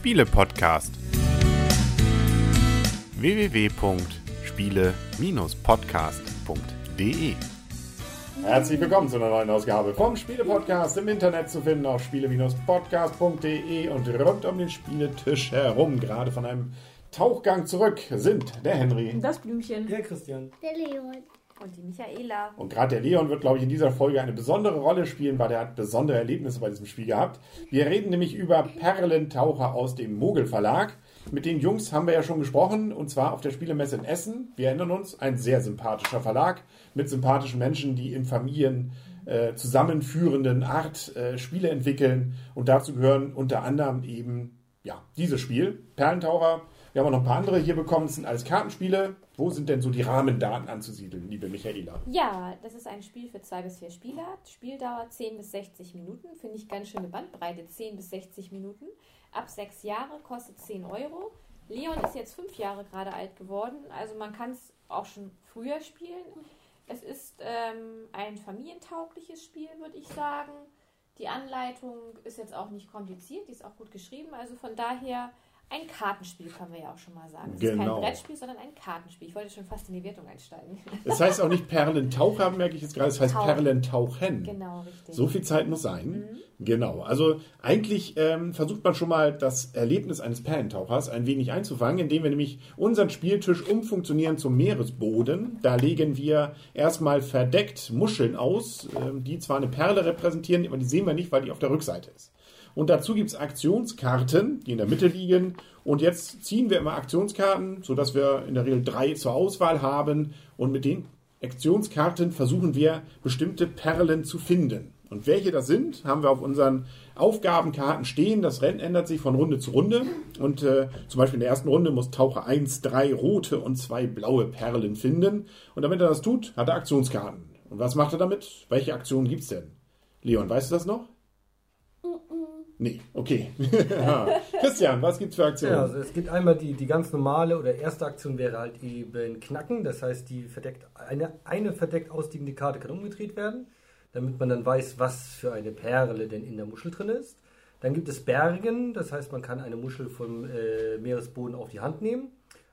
Spiele-Podcast. www.spiele-podcast.de Herzlich willkommen zu einer neuen Ausgabe vom Spiele-Podcast im Internet zu finden auf spiele-podcast.de und rund um den Spieletisch herum, gerade von einem Tauchgang zurück, sind der Henry Das Blümchen. Der Christian. Der Leon. Und die Michaela. und gerade der Leon wird, glaube ich, in dieser Folge eine besondere Rolle spielen, weil er hat besondere Erlebnisse bei diesem Spiel gehabt. Wir reden nämlich über Perlentaucher aus dem Mogel Verlag. Mit den Jungs haben wir ja schon gesprochen, und zwar auf der Spielemesse in Essen. Wir erinnern uns, ein sehr sympathischer Verlag mit sympathischen Menschen, die in Familien äh, zusammenführenden Art äh, Spiele entwickeln. Und dazu gehören unter anderem eben ja, dieses Spiel, Perlentaucher. Wir haben auch noch ein paar andere hier bekommen. Das sind alles Kartenspiele. Wo sind denn so die Rahmendaten anzusiedeln, liebe Michaela? Ja, das ist ein Spiel für zwei bis vier Spieler. Spieldauer 10 bis 60 Minuten. Finde ich ganz schöne Bandbreite, 10 bis 60 Minuten. Ab sechs Jahre kostet 10 Euro. Leon ist jetzt fünf Jahre gerade alt geworden, also man kann es auch schon früher spielen. Es ist ähm, ein familientaugliches Spiel, würde ich sagen. Die Anleitung ist jetzt auch nicht kompliziert, die ist auch gut geschrieben. Also von daher ein Kartenspiel, können wir ja auch schon mal sagen. Es ist Genau. kein Brettspiel, sondern ein Kartenspiel. Ich wollte schon fast in die Wertung einsteigen. Es heißt auch nicht Perlentaucher, merke ich jetzt gerade, es heißt Tauch. Perlentauchen. Genau, richtig. So viel Zeit muss sein. Genau. Also eigentlich ähm, versucht man schon mal das Erlebnis eines Perlentauchers ein wenig einzufangen, indem wir nämlich unseren Spieltisch umfunktionieren zum Meeresboden. Da legen wir erstmal verdeckt Muscheln aus, ähm, die zwar eine Perle repräsentieren, aber die sehen wir nicht, weil die auf der Rückseite ist. Und dazu gibt es Aktionskarten, die in der Mitte liegen. Und jetzt ziehen wir immer Aktionskarten, sodass wir in der Regel drei zur Auswahl haben. Und mit den Aktionskarten versuchen wir bestimmte Perlen zu finden. Und welche das sind, haben wir auf unseren Aufgabenkarten stehen. Das Rennen ändert sich von Runde zu Runde. Und äh, zum Beispiel in der ersten Runde muss Taucher 1 drei rote und zwei blaue Perlen finden. Und damit er das tut, hat er Aktionskarten. Und was macht er damit? Welche Aktionen gibt's denn? Leon, weißt du das noch? Nee, okay. Christian, was gibt's für Aktionen? Ja, also es gibt einmal die, die ganz normale oder erste Aktion wäre halt eben Knacken. Das heißt, die verdeckt, eine, eine verdeckt ausliegende Karte kann umgedreht werden, damit man dann weiß, was für eine Perle denn in der Muschel drin ist. Dann gibt es Bergen, das heißt, man kann eine Muschel vom äh, Meeresboden auf die Hand nehmen.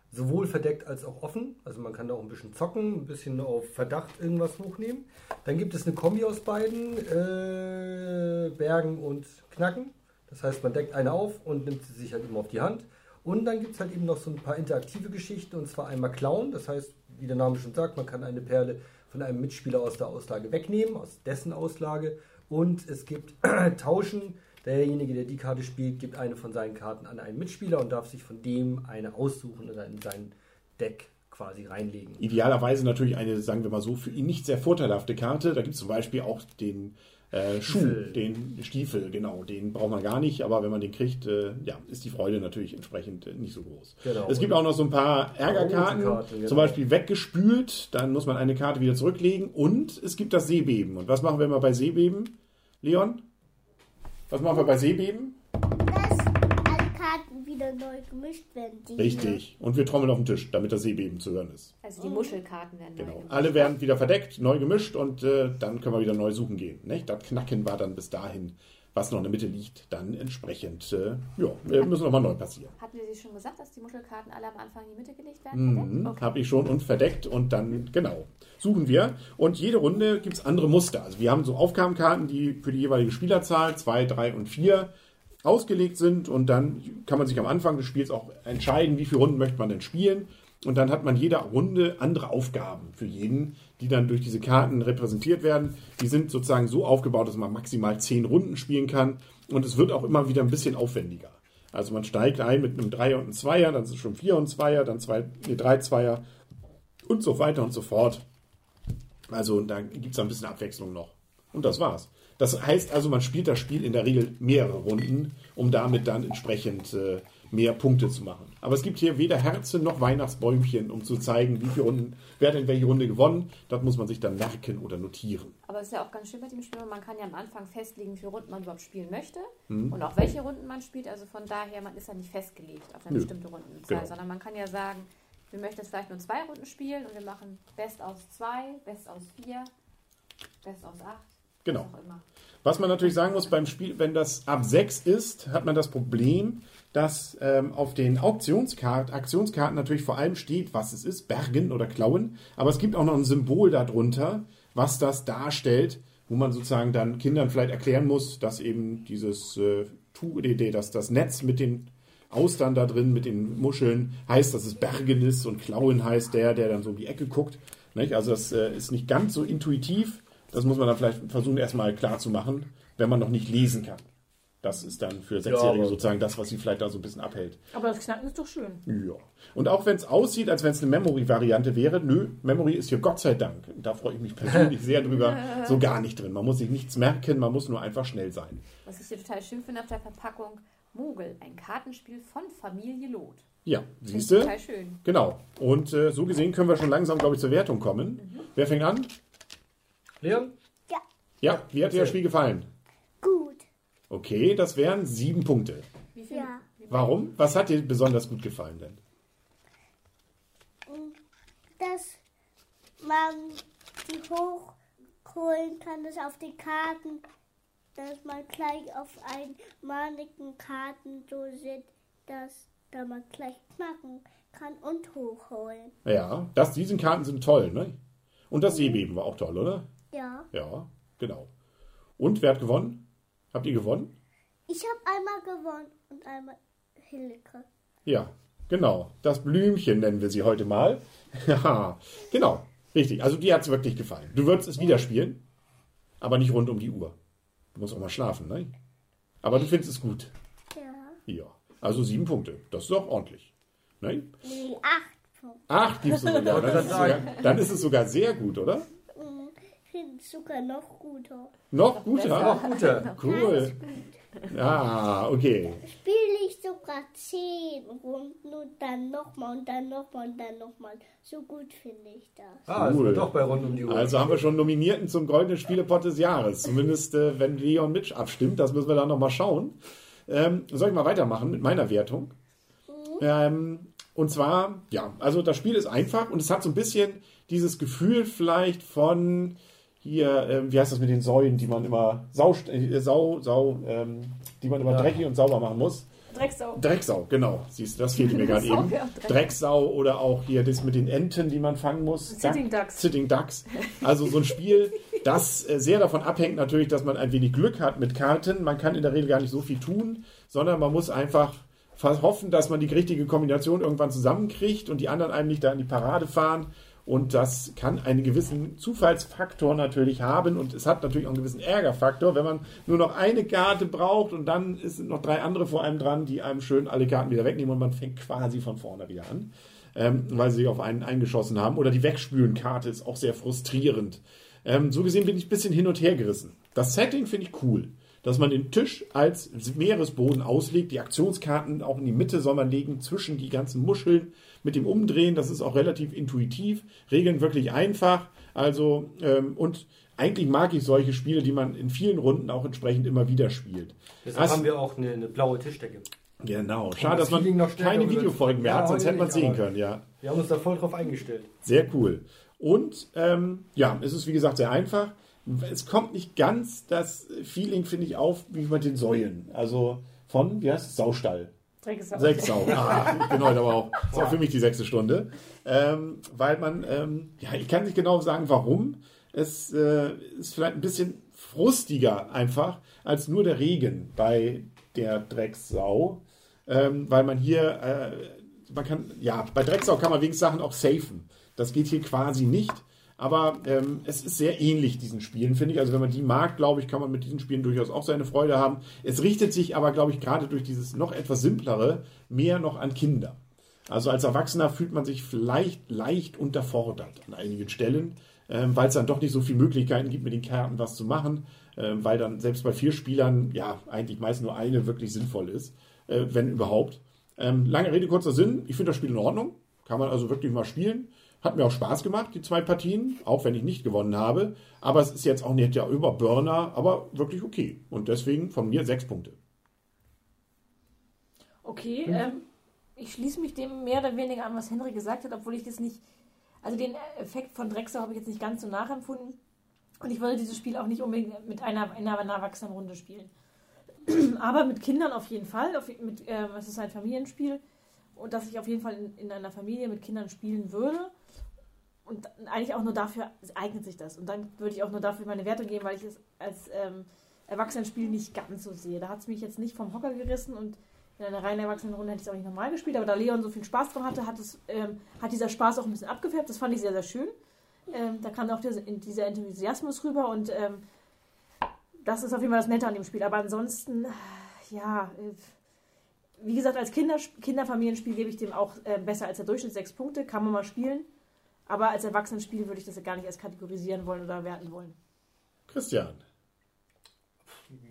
Sowohl verdeckt als auch offen. Also man kann da auch ein bisschen zocken, ein bisschen auf Verdacht irgendwas hochnehmen. Dann gibt es eine Kombi aus beiden, äh, Bergen und Knacken. Das heißt, man deckt eine auf und nimmt sie sich halt immer auf die Hand. Und dann gibt es halt eben noch so ein paar interaktive Geschichten und zwar einmal klauen. Das heißt, wie der Name schon sagt, man kann eine Perle von einem Mitspieler aus der Auslage wegnehmen, aus dessen Auslage. Und es gibt Tauschen. Derjenige, der die Karte spielt, gibt eine von seinen Karten an einen Mitspieler und darf sich von dem eine aussuchen oder in sein Deck quasi reinlegen. Idealerweise natürlich eine, sagen wir mal so, für ihn nicht sehr vorteilhafte Karte. Da gibt es zum Beispiel auch den äh, Schuh, den Stiefel, genau. Den braucht man gar nicht, aber wenn man den kriegt, äh, ja, ist die Freude natürlich entsprechend äh, nicht so groß. Genau. Es gibt auch noch so ein paar Ärgerkarten, genau. zum Beispiel weggespült, dann muss man eine Karte wieder zurücklegen und es gibt das Seebeben. Und was machen wir immer bei Seebeben? Leon? Was machen wir bei Seebeben? Wieder neu gemischt werden. Die Richtig. Und wir trommeln auf den Tisch, damit das Seebeben zu hören ist. Also die Muschelkarten werden Genau. neu gemacht. Alle werden wieder verdeckt, neu gemischt und äh, dann können wir wieder neu suchen gehen. Nicht? Das Knacken war dann bis dahin, was noch in der Mitte liegt, dann entsprechend, äh, ja, äh, müssen nochmal neu passieren. Hatten wir Sie schon gesagt, dass die Muschelkarten alle am Anfang in die Mitte gelegt werden? Mhm, Okay. Habe ich schon und verdeckt und dann, genau, suchen wir. Und jede Runde gibt es andere Muster. Also wir haben so Aufgabenkarten, die für die jeweilige Spielerzahl, zwei, drei und vier, ausgelegt sind. Und dann kann man sich am Anfang des Spiels auch entscheiden, wie viele Runden möchte man denn spielen. Und dann hat man jede Runde andere Aufgaben für jeden, die dann durch diese Karten repräsentiert werden. Die sind sozusagen so aufgebaut, dass man maximal zehn Runden spielen kann. Und es wird auch immer wieder ein bisschen aufwendiger. Also man steigt ein mit einem Dreier und einem Zweier, dann es schon Vier und Zweier, dann zwei, nee, drei Zweier und so weiter und so fort. Also da gibt es ein bisschen Abwechslung noch. Und das war's. Das heißt also, man spielt das Spiel in der Regel mehrere Runden, um damit dann entsprechend äh, mehr Punkte zu machen. Aber es gibt hier weder Herzen noch Weihnachtsbäumchen, um zu zeigen, wie viele Runden, wer hat in welche Runde gewonnen. Das muss man sich dann merken oder notieren. Aber es ist ja auch ganz schön bei dem Spiel, man kann ja am Anfang festlegen, wie viele Runden man überhaupt spielen möchte Mhm. und auch welche Runden man spielt. Also von daher, man ist ja nicht festgelegt auf eine Nö. bestimmte Rundenzahl, Genau. sondern man kann ja sagen, wir möchten jetzt vielleicht nur zwei Runden spielen und wir machen Best aus zwei, Best aus vier, Best aus acht. Genau. Was man natürlich sagen muss beim Spiel, wenn das ab 6 ist, hat man das Problem, dass ähm, auf den Auktionskart Aktionskarten natürlich vor allem steht, was es ist, Bergen oder Klauen. Aber es gibt auch noch ein Symbol darunter, was das darstellt, wo man sozusagen dann Kindern vielleicht erklären muss, dass eben dieses äh, dass das Netz mit den Austern da drin, mit den Muscheln, heißt, dass es Bergen ist und Klauen heißt der, der dann so um die Ecke guckt. Nicht? Also das äh, ist nicht ganz so intuitiv. Das muss man dann vielleicht versuchen, erstmal klar zu machen, wenn man noch nicht lesen kann. Das ist dann für Sechsjährige aber- sozusagen das, was sie vielleicht da so ein bisschen abhält. Aber das Knacken ist doch schön. Ja. Und auch wenn es aussieht, als wenn es eine Memory-Variante wäre, nö, Memory ist hier Gott sei Dank. Da freue ich mich persönlich sehr drüber. So gar nicht drin. Man muss sich nichts merken, man muss nur einfach schnell sein. Was ich hier total schön finde auf der Verpackung, Mogel, ein Kartenspiel von Familie Lot. Ja, siehst du? Total schön. Genau. Und äh, so gesehen können wir schon langsam, glaube ich, zur Wertung kommen. Wer fängt an? Leon? Ja, Ja, wie hat dir das Spiel gefallen? gut. Okay, das wären sieben Punkte. Wie viel? Ja. Warum? Was hat dir besonders gut gefallen denn? Dass man die hochholen kann, das auf die Karten, dass man gleich auf einen manigen Karten so sieht, dass da man gleich knacken kann und hochholen. Ja, das, diese Karten sind toll, ne? Und das Seebeben war auch toll, oder? Ja. Ja, genau. Und wer hat gewonnen? Habt ihr gewonnen? Ich habe einmal gewonnen und einmal Hilke. Ja, genau. Das Blümchen nennen wir sie heute mal. Ja, genau. Richtig. Also dir hat es wirklich gefallen. Du würdest es wieder spielen, aber nicht rund um die Uhr. Du musst auch mal schlafen, ne? Aber du findest es gut. Ja. Ja. Also sieben Punkte. Das ist doch ordentlich. Ne? Nee, acht Punkte. Acht gibst du sogar. Dann ist, sogar. dann ist es sogar sehr gut, oder? Es sogar noch guter. Noch guter? Auch guter. Cool. Ah, okay. Spiele ich sogar zehn Runden und dann nochmal und dann nochmal und dann nochmal. So gut finde ich das. Ah, Cool. doch bei rund um die Uhr. Also haben wir schon Nominierten zum Goldenen Spielepot des Jahres. Zumindest, äh, wenn Leon Mitch abstimmt. Das müssen wir dann nochmal schauen. Ähm, soll ich mal weitermachen mit meiner Wertung? Ähm, und zwar, ja, also das Spiel ist einfach und es hat so ein bisschen dieses Gefühl vielleicht von hier, ähm, wie heißt das mit den Säulen, die man immer Sau, äh, Sau, Sau ähm, die man immer Ja. dreckig und sauber machen muss. Drecksau. Drecksau, genau. Siehst du, das fehlte mir gerade eben. ja, Dreck. Drecksau oder auch hier das mit den Enten, die man fangen muss. Sitting Ducks. Sitting Ducks. Also so ein Spiel, das äh, sehr davon abhängt natürlich, dass man ein wenig Glück hat mit Karten. Man kann in der Regel gar nicht so viel tun, sondern man muss einfach hoffen, dass man die richtige Kombination irgendwann zusammenkriegt und die anderen einem nicht da in die Parade fahren. Und das kann einen gewissen Zufallsfaktor natürlich haben und es hat natürlich auch einen gewissen Ärgerfaktor, wenn man nur noch eine Karte braucht und dann sind noch drei andere vor einem dran, die einem schön alle Karten wieder wegnehmen und man fängt quasi von vorne wieder an, ähm, weil sie sich auf einen eingeschossen haben. Oder die Wegspülen-Karte ist auch sehr frustrierend. Ähm, so gesehen bin ich ein bisschen hin und her gerissen. Das Setting finde ich cool. Dass man den Tisch als Meeresboden auslegt, die Aktionskarten auch in die Mitte soll man legen, zwischen die ganzen Muscheln mit dem Umdrehen, das ist auch relativ intuitiv, Regeln wirklich einfach. Also, ähm, und eigentlich mag ich solche Spiele, die man in vielen Runden auch entsprechend immer wieder spielt. Deshalb Das- haben wir auch eine, eine blaue Tischdecke. Genau. Schade, das dass man keine Videofolgen mehr Ja, hat, sonst hätte man nicht, sehen können, ja. Wir haben uns da voll drauf eingestellt. Sehr cool. Und ähm, ja, es ist wie gesagt sehr einfach. Es kommt nicht ganz das Feeling, finde ich, auf wie mit den Säulen. Also von, wie heißt es, Saustall. Drecksau. Sechs Sau. Ah, heute aber auch. Das ist auch für mich die sechste Stunde. Ähm, weil man, ähm, ja, ich kann nicht genau sagen, warum. Es äh, ist vielleicht ein bisschen frustiger einfach als nur der Regen bei der Drecksau. Ähm, weil man hier, äh, man kann, ja, bei Drecksau kann man wenigstens Sachen auch safen. Das geht hier quasi nicht. Aber ähm, es ist sehr ähnlich diesen Spielen, finde ich. Also wenn man die mag, glaube ich, kann man mit diesen Spielen durchaus auch seine Freude haben. Es richtet sich aber, glaube ich, gerade durch dieses noch etwas simplere mehr noch an Kinder. Also als Erwachsener fühlt man sich vielleicht leicht unterfordert an einigen Stellen, ähm, weil es dann doch nicht so viele Möglichkeiten gibt, mit den Karten was zu machen, ähm, weil dann selbst bei vier Spielern ja eigentlich meist nur eine wirklich sinnvoll ist, äh, wenn überhaupt. Ähm, lange Rede, kurzer Sinn. Ich finde das Spiel in Ordnung. Kann man also wirklich mal spielen. Hat mir auch Spaß gemacht, die zwei Partien, auch wenn ich nicht gewonnen habe. Aber es ist jetzt auch nicht der Überburner, aber wirklich okay. Und deswegen von mir sechs Punkte. Okay, ähm, ich schließe mich dem mehr oder weniger an, was Henry gesagt hat, obwohl ich das nicht. Also den Effekt von Drecksau habe ich jetzt nicht ganz so nachempfunden. Und ich würde dieses Spiel auch nicht unbedingt mit einer, in einer erwachsenen Runde spielen. Aber mit Kindern auf jeden Fall. Auf, mit, äh, es ist ein Familienspiel. Und dass ich auf jeden Fall in, in einer Familie mit Kindern spielen würde. Und eigentlich auch nur dafür eignet sich das. Und dann würde ich auch nur dafür meine Werte geben, weil ich es als ähm, Erwachsenenspiel nicht ganz so sehe. Da hat es mich jetzt nicht vom Hocker gerissen und in einer reinen Erwachsenenrunde hätte ich es auch nicht normal gespielt. Aber da Leon so viel Spaß dran hatte, hat, es, ähm, hat dieser Spaß auch ein bisschen abgefärbt. Das fand ich sehr, sehr schön. Ähm, da kam auch dieser, dieser Enthusiasmus rüber und ähm, das ist auf jeden Fall das Nette an dem Spiel. Aber ansonsten, ja, äh, wie gesagt, als Kinder, Kinderfamilienspiel gebe ich dem auch äh, besser als der Durchschnitt sechs Punkte. Kann man mal spielen. Aber als Erwachsenenspiel würde ich das gar nicht erst kategorisieren wollen oder werten wollen. Christian.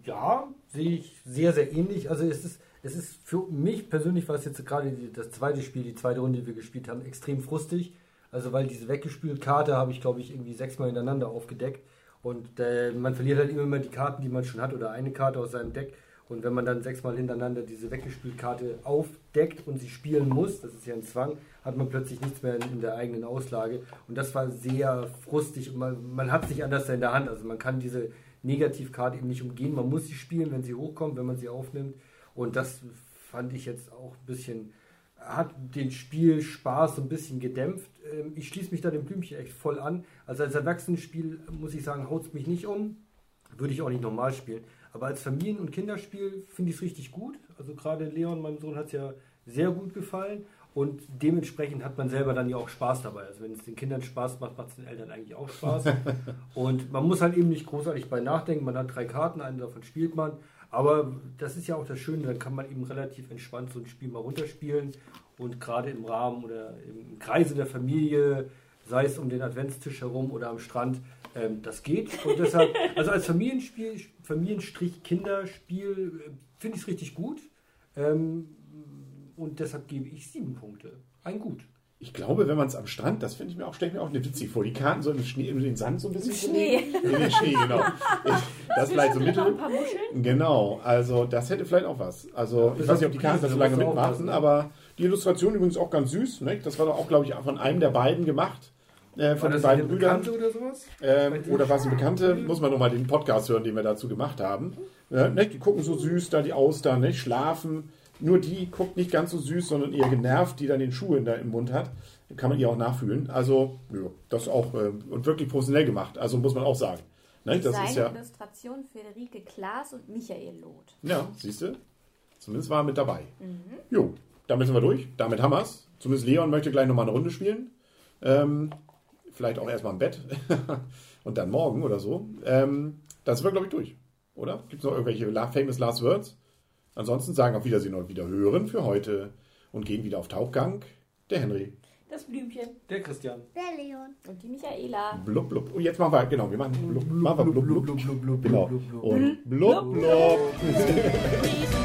Ja, sehe ich sehr, sehr ähnlich. Also es ist, es ist für mich persönlich, war es jetzt gerade die, das zweite Spiel, die zweite Runde, die wir gespielt haben, extrem frustig. Also weil diese weggespült Karte habe ich, glaube ich, irgendwie sechsmal hintereinander aufgedeckt. Und äh, man verliert halt immer die Karten, die man schon hat, oder eine Karte aus seinem Deck. Und wenn man dann sechsmal hintereinander diese weggespült Karte aufdeckt und sie spielen muss, das ist ja ein Zwang, hat man plötzlich nichts mehr in, in der eigenen Auslage. Und das war sehr frustig und man, man hat es nicht anders in der Hand. Also man kann diese Negativkarte eben nicht umgehen. Man muss sie spielen, wenn sie hochkommt, wenn man sie aufnimmt. Und das fand ich jetzt auch ein bisschen, hat den Spielspaß so ein bisschen gedämpft. Ähm, ich schließe mich da dem Blümchen echt voll an. Also als Erwachsenenspiel muss ich sagen, haut es mich nicht um. Würde ich auch nicht normal spielen. Aber als Familien- und Kinderspiel finde ich es richtig gut. Also gerade Leon, meinem Sohn, hat es ja sehr gut gefallen. Und dementsprechend hat man selber dann ja auch Spaß dabei. Also wenn es den Kindern Spaß macht, macht es den Eltern eigentlich auch Spaß. und man muss halt eben nicht großartig bei nachdenken. Man hat drei Karten, eine davon spielt man. Aber das ist ja auch das Schöne, dann kann man eben relativ entspannt so ein Spiel mal runterspielen. Und gerade im Rahmen oder im Kreise der Familie, sei es um den Adventstisch herum oder am Strand, ähm, das geht. Und deshalb, also als Familienspiel, Familienstrich-Kinderspiel äh, finde ich es richtig gut. Ähm, und deshalb gebe ich sieben Punkte. Ein Gut. Ich glaube, wenn man es am Strand, das finde ich mir auch, stelle ich mir auch eine witzig vor. Die Karten so im Schnee, in den Sand so ein bisschen Im Schnee. In den Schnee, genau. Das vielleicht so mittel. ein paar Muscheln? Genau, also das hätte vielleicht auch was. Also ich weiß nicht, ob die Karten das so lange mitmachen, aber die Illustration übrigens auch ganz süß. Ne? Das war doch auch, glaube ich, von einem der beiden gemacht. Äh, von den beiden Brüdern. Bekannte oder sowas? Ähm, oder war es eine Bekannte? Muss man nochmal den Podcast hören, den wir dazu gemacht haben. Ja, ne? Die gucken so süß, da die Austern, ne? schlafen. Nur die guckt nicht ganz so süß, sondern eher genervt, die dann den Schuh in der, im Mund hat. Kann man ihr auch nachfühlen. Also, ja, das auch äh, und wirklich professionell gemacht. Also muss man auch sagen. Ne? Das ist ja, Illustration Friederike Klaas und Michael Loth. ja, siehst du? Zumindest war er mit dabei. Mhm. Jo, damit sind wir durch. Damit haben wir es. Zumindest Leon möchte gleich nochmal eine Runde spielen. Ähm, vielleicht auch erstmal im Bett. und dann morgen oder so. Ähm, das sind wir, glaube ich, durch. Oder? Gibt es noch irgendwelche famous last words? Ansonsten sagen auf Wiedersehen und wieder hören für heute und gehen wieder auf Tauchgang. Der Henry. Das Blümchen. Der Christian. Der Leon. Und die Michaela. Blub, blub. Und jetzt machen wir, genau, wir machen blub, machen wir blub, blub. blub, blub, Genau. blub, blub. Und blub, blub. Reason to live.